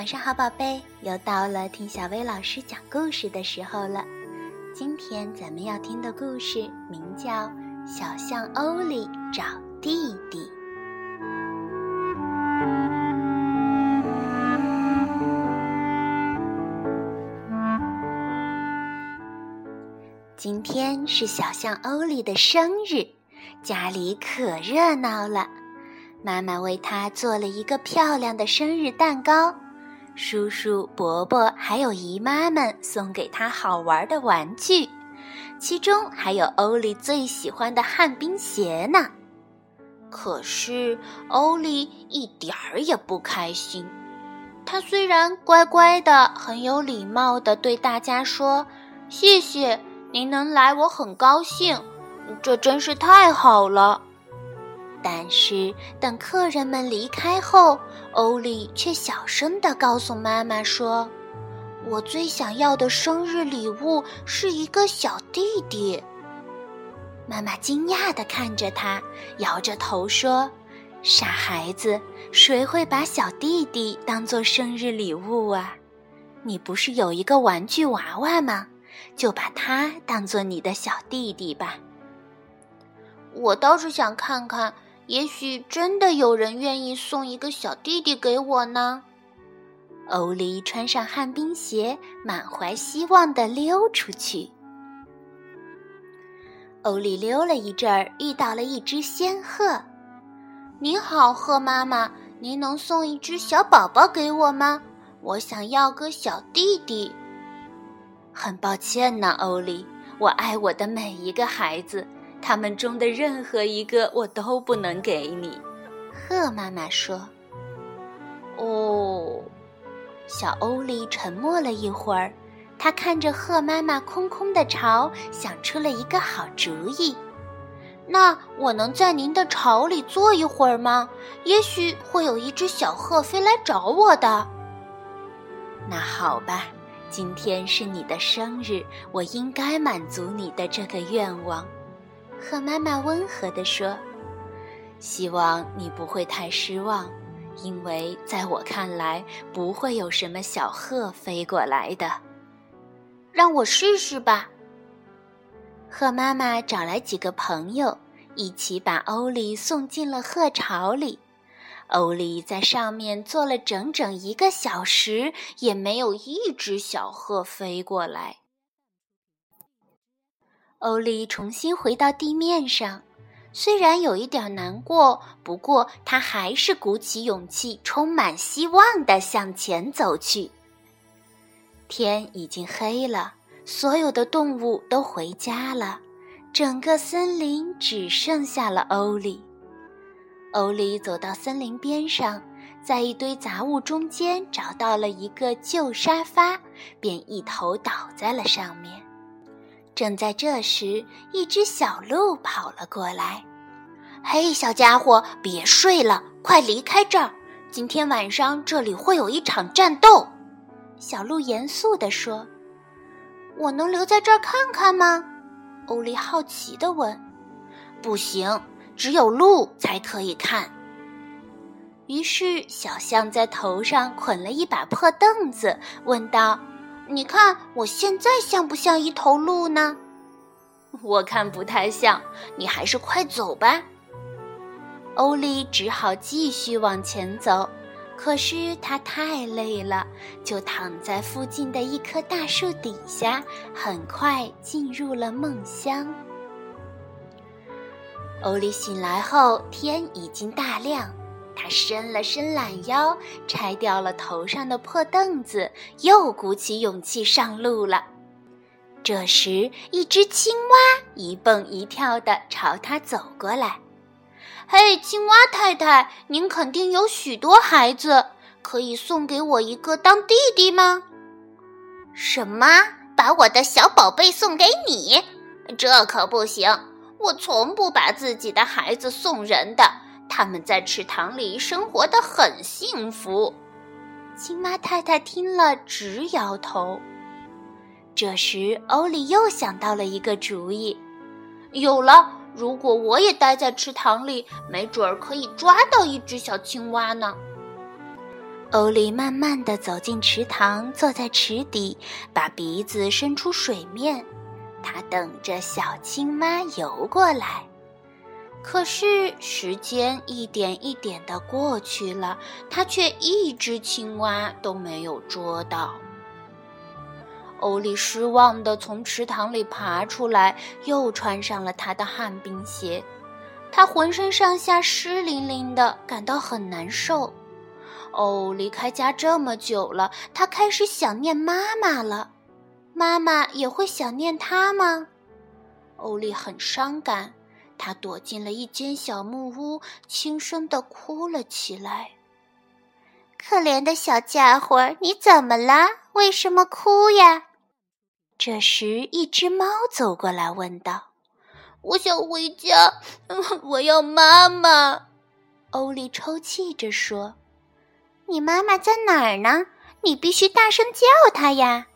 晚上好，宝贝，又到了听小薇老师讲故事的时候了。今天咱们要听的故事名叫《小象欧里找弟弟》。今天是小象欧里的生日，家里可热闹了。妈妈为他做了一个漂亮的生日蛋糕。叔叔、伯伯还有姨妈们送给他好玩的玩具，其中还有欧丽最喜欢的旱冰鞋呢。可是欧丽一点儿也不开心。他虽然乖乖的、很有礼貌的对大家说：“谢谢，您能来我很高兴，这真是太好了。”但是等客人们离开后，欧丽却小声地告诉妈妈说：“我最想要的生日礼物是一个小弟弟。”妈妈惊讶地看着他，摇着头说：“傻孩子，谁会把小弟弟当做生日礼物啊？你不是有一个玩具娃娃吗？就把它当做你的小弟弟吧。”我倒是想看看。也许真的有人愿意送一个小弟弟给我呢。欧丽穿上旱冰鞋，满怀希望地溜出去。欧丽溜了一阵儿，遇到了一只仙鹤。“你好，鹤妈妈，您能送一只小宝宝给我吗？我想要个小弟弟。”很抱歉呢，欧丽，我爱我的每一个孩子。他们中的任何一个我都不能给你，鹤妈妈说。哦，小欧丽沉默了一会儿，他看着鹤妈妈空空的巢，想出了一个好主意。那我能在您的巢里坐一会儿吗？也许会有一只小鹤飞来找我的。那好吧，今天是你的生日，我应该满足你的这个愿望。鹤妈妈温和地说：“希望你不会太失望，因为在我看来，不会有什么小鹤飞过来的。让我试试吧。”鹤妈妈找来几个朋友，一起把欧丽送进了鹤巢里。欧丽在上面坐了整整一个小时，也没有一只小鹤飞过来。欧丽重新回到地面上，虽然有一点难过，不过他还是鼓起勇气，充满希望地向前走去。天已经黑了，所有的动物都回家了，整个森林只剩下了欧丽。欧丽走到森林边上，在一堆杂物中间找到了一个旧沙发，便一头倒在了上面。正在这时，一只小鹿跑了过来。“嘿，小家伙，别睡了，快离开这儿！今天晚上这里会有一场战斗。”小鹿严肃地说。“我能留在这儿看看吗？”欧丽好奇地问。“不行，只有鹿才可以看。”于是，小象在头上捆了一把破凳子，问道。你看，我现在像不像一头鹿呢？我看不太像，你还是快走吧。欧丽只好继续往前走，可是他太累了，就躺在附近的一棵大树底下，很快进入了梦乡。欧丽醒来后，天已经大亮。他伸了伸懒腰，拆掉了头上的破凳子，又鼓起勇气上路了。这时，一只青蛙一蹦一跳地朝他走过来。“嘿，青蛙太太，您肯定有许多孩子，可以送给我一个当弟弟吗？”“什么？把我的小宝贝送给你？这可不行！我从不把自己的孩子送人的。”他们在池塘里生活的很幸福。青蛙太太听了直摇头。这时，欧里又想到了一个主意：有了，如果我也待在池塘里，没准儿可以抓到一只小青蛙呢。欧丽慢慢地走进池塘，坐在池底，把鼻子伸出水面。他等着小青蛙游过来。可是时间一点一点的过去了，他却一只青蛙都没有捉到。欧丽失望地从池塘里爬出来，又穿上了他的旱冰鞋。他浑身上下湿淋淋的，感到很难受。哦，离开家这么久了，他开始想念妈妈了。妈妈也会想念他吗？欧丽很伤感。他躲进了一间小木屋，轻声地哭了起来。可怜的小家伙，你怎么了？为什么哭呀？这时，一只猫走过来问道：“我想回家，我要妈妈。”欧丽抽泣着说：“你妈妈在哪儿呢？你必须大声叫她呀！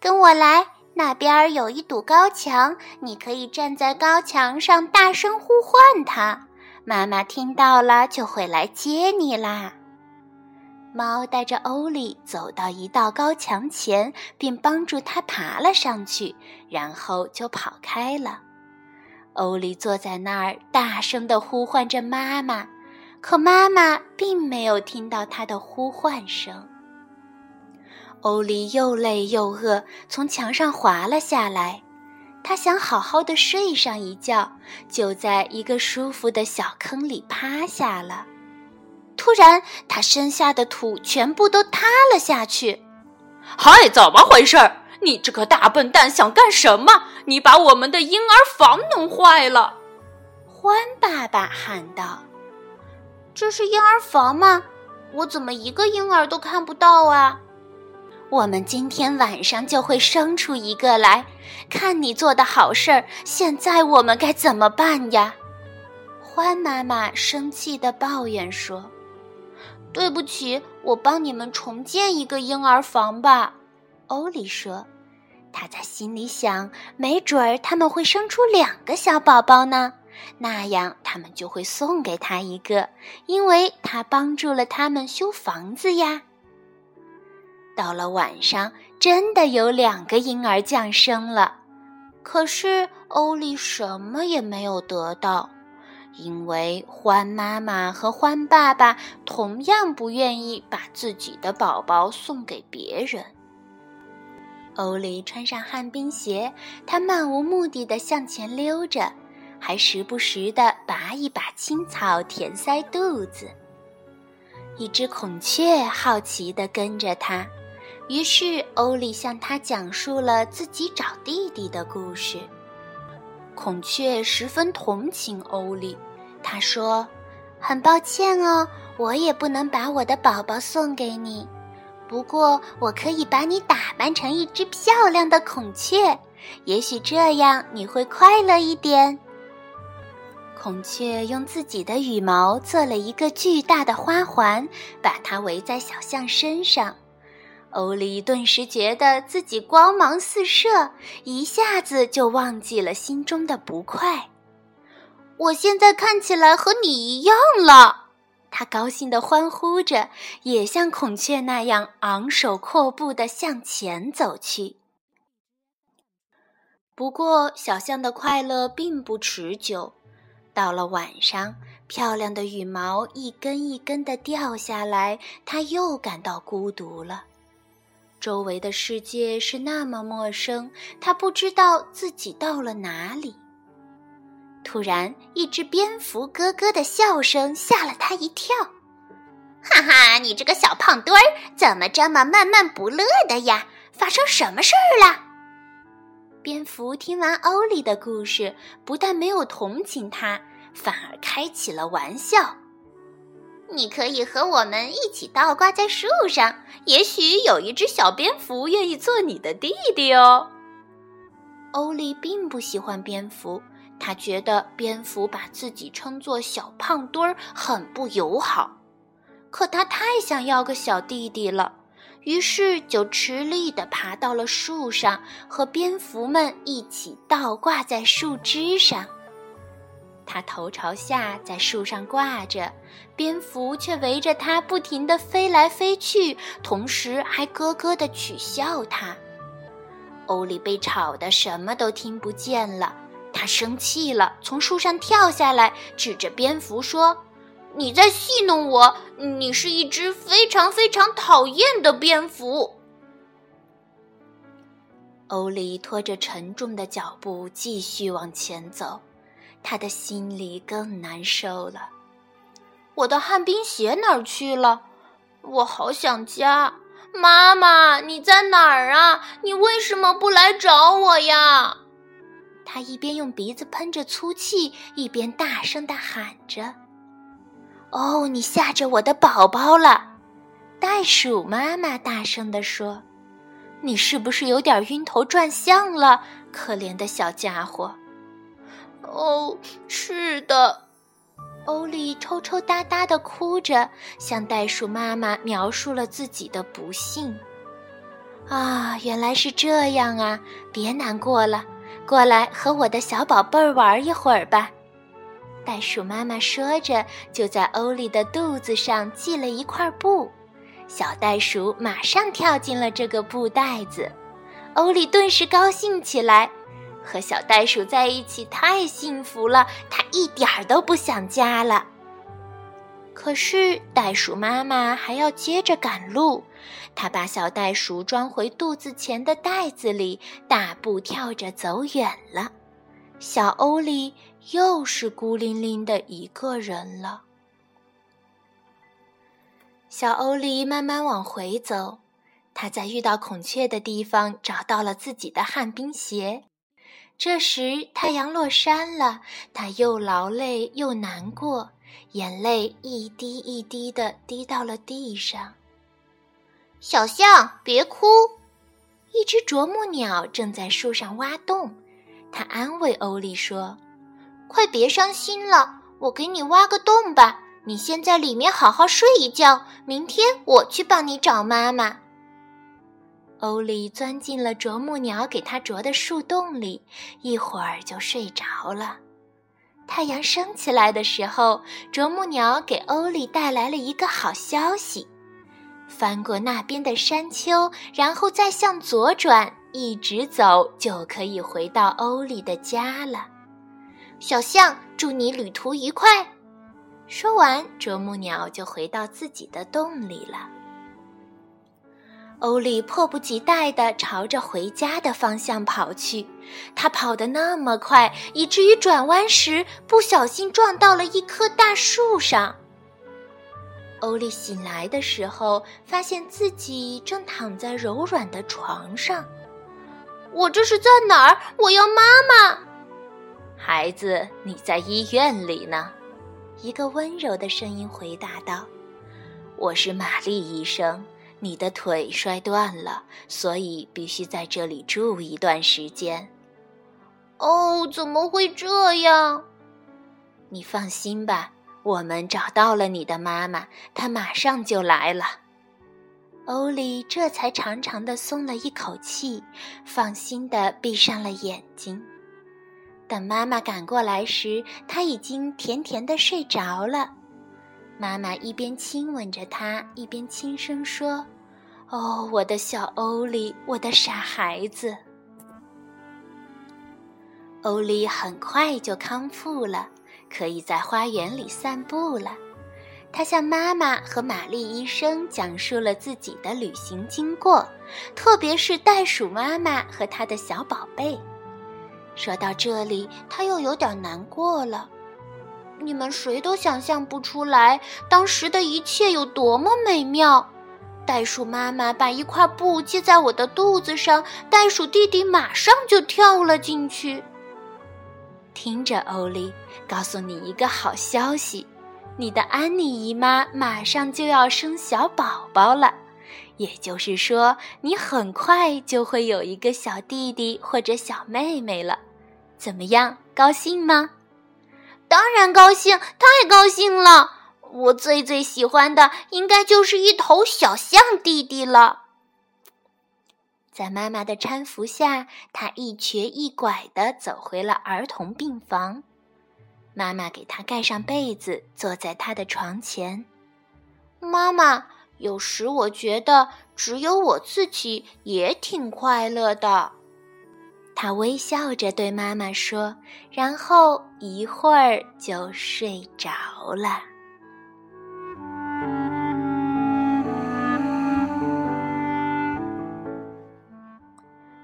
跟我来。”那边有一堵高墙，你可以站在高墙上大声呼唤它，妈妈听到了就会来接你啦。猫带着欧利走到一道高墙前，并帮助他爬了上去，然后就跑开了。欧丽坐在那儿，大声地呼唤着妈妈，可妈妈并没有听到她的呼唤声。欧丽又累又饿，从墙上滑了下来。她想好好的睡上一觉，就在一个舒服的小坑里趴下了。突然，她身下的土全部都塌了下去。嗨，怎么回事？你这个大笨蛋想干什么？你把我们的婴儿房弄坏了！欢爸爸喊道：“这是婴儿房吗？我怎么一个婴儿都看不到啊？”我们今天晚上就会生出一个来，看你做的好事儿。现在我们该怎么办呀？欢妈妈生气地抱怨说：“对不起，我帮你们重建一个婴儿房吧。”欧里说：“他在心里想，没准儿他们会生出两个小宝宝呢，那样他们就会送给他一个，因为他帮助了他们修房子呀。”到了晚上，真的有两个婴儿降生了，可是欧丽什么也没有得到，因为欢妈妈和欢爸爸同样不愿意把自己的宝宝送给别人。欧丽穿上旱冰鞋，她漫无目的的向前溜着，还时不时的拔一把青草填塞肚子。一只孔雀好奇地跟着他。于是，欧丽向他讲述了自己找弟弟的故事。孔雀十分同情欧丽，他说：“很抱歉哦，我也不能把我的宝宝送给你。不过，我可以把你打扮成一只漂亮的孔雀，也许这样你会快乐一点。”孔雀用自己的羽毛做了一个巨大的花环，把它围在小象身上。欧丽顿时觉得自己光芒四射，一下子就忘记了心中的不快。我现在看起来和你一样了，他高兴地欢呼着，也像孔雀那样昂首阔步地向前走去。不过，小象的快乐并不持久。到了晚上，漂亮的羽毛一根一根地掉下来，它又感到孤独了。周围的世界是那么陌生，他不知道自己到了哪里。突然，一只蝙蝠咯咯的笑声吓了他一跳。“哈哈，你这个小胖墩儿，怎么这么闷闷不乐的呀？发生什么事儿了？”蝙蝠听完欧丽的故事，不但没有同情他，反而开起了玩笑。你可以和我们一起倒挂在树上，也许有一只小蝙蝠愿意做你的弟弟哦。欧丽并不喜欢蝙蝠，她觉得蝙蝠把自己称作小胖墩儿很不友好。可她太想要个小弟弟了，于是就吃力地爬到了树上，和蝙蝠们一起倒挂在树枝上。它头朝下在树上挂着，蝙蝠却围着它不停地飞来飞去，同时还咯咯地取笑它。欧里被吵得什么都听不见了，他生气了，从树上跳下来，指着蝙蝠说：“你在戏弄我！你是一只非常非常讨厌的蝙蝠。”欧里拖着沉重的脚步继续往前走，他的心里更难受了。我的旱冰鞋哪儿去了？我好想家！妈妈，你在哪儿啊？你为什么不来找我呀？他一边用鼻子喷着粗气，一边大声的喊着：“哦，你吓着我的宝宝了！”袋鼠妈妈大声地说。你是不是有点晕头转向了，可怜的小家伙？哦，是的。欧丽抽抽搭搭的哭着，向袋鼠妈妈描述了自己的不幸。啊，原来是这样啊！别难过了，过来和我的小宝贝儿玩一会儿吧。袋鼠妈妈说着，就在欧丽的肚子上系了一块布。小袋鼠马上跳进了这个布袋子，欧丽顿时高兴起来，和小袋鼠在一起太幸福了，他一点儿都不想家了。可是袋鼠妈妈还要接着赶路，它把小袋鼠装回肚子前的袋子里，大步跳着走远了。小欧里又是孤零零的一个人了。小欧里慢慢往回走，他在遇到孔雀的地方找到了自己的旱冰鞋。这时太阳落山了，他又劳累又难过，眼泪一滴一滴的滴到了地上。小象，别哭！一只啄木鸟正在树上挖洞，它安慰欧里说：“快别伤心了，我给你挖个洞吧。”你先在里面好好睡一觉，明天我去帮你找妈妈。欧丽钻进了啄木鸟给他啄的树洞里，一会儿就睡着了。太阳升起来的时候，啄木鸟给欧丽带来了一个好消息：翻过那边的山丘，然后再向左转，一直走就可以回到欧丽的家了。小象，祝你旅途愉快。说完，啄木鸟就回到自己的洞里了。欧丽迫不及待地朝着回家的方向跑去，他跑得那么快，以至于转弯时不小心撞到了一棵大树上。欧丽醒来的时候，发现自己正躺在柔软的床上。我这是在哪儿？我要妈妈！孩子，你在医院里呢。一个温柔的声音回答道：“我是玛丽医生，你的腿摔断了，所以必须在这里住一段时间。”哦，怎么会这样？你放心吧，我们找到了你的妈妈，她马上就来了。欧丽这才长长的松了一口气，放心的闭上了眼睛。等妈妈赶过来时，他已经甜甜的睡着了。妈妈一边亲吻着他，一边轻声说：“哦，我的小欧丽，我的傻孩子。”欧丽很快就康复了，可以在花园里散步了。他向妈妈和玛丽医生讲述了自己的旅行经过，特别是袋鼠妈妈和他的小宝贝。说到这里，他又有点难过了。你们谁都想象不出来，当时的一切有多么美妙。袋鼠妈妈把一块布系在我的肚子上，袋鼠弟弟马上就跳了进去。听着，欧丽，告诉你一个好消息：你的安妮姨妈马上就要生小宝宝了。也就是说，你很快就会有一个小弟弟或者小妹妹了。怎么样，高兴吗？当然高兴，太高兴了！我最最喜欢的应该就是一头小象弟弟了。在妈妈的搀扶下，他一瘸一拐地走回了儿童病房。妈妈给他盖上被子，坐在他的床前。妈妈，有时我觉得只有我自己也挺快乐的。他微笑着对妈妈说，然后一会儿就睡着了。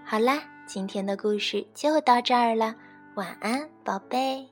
好啦，今天的故事就到这儿了，晚安，宝贝。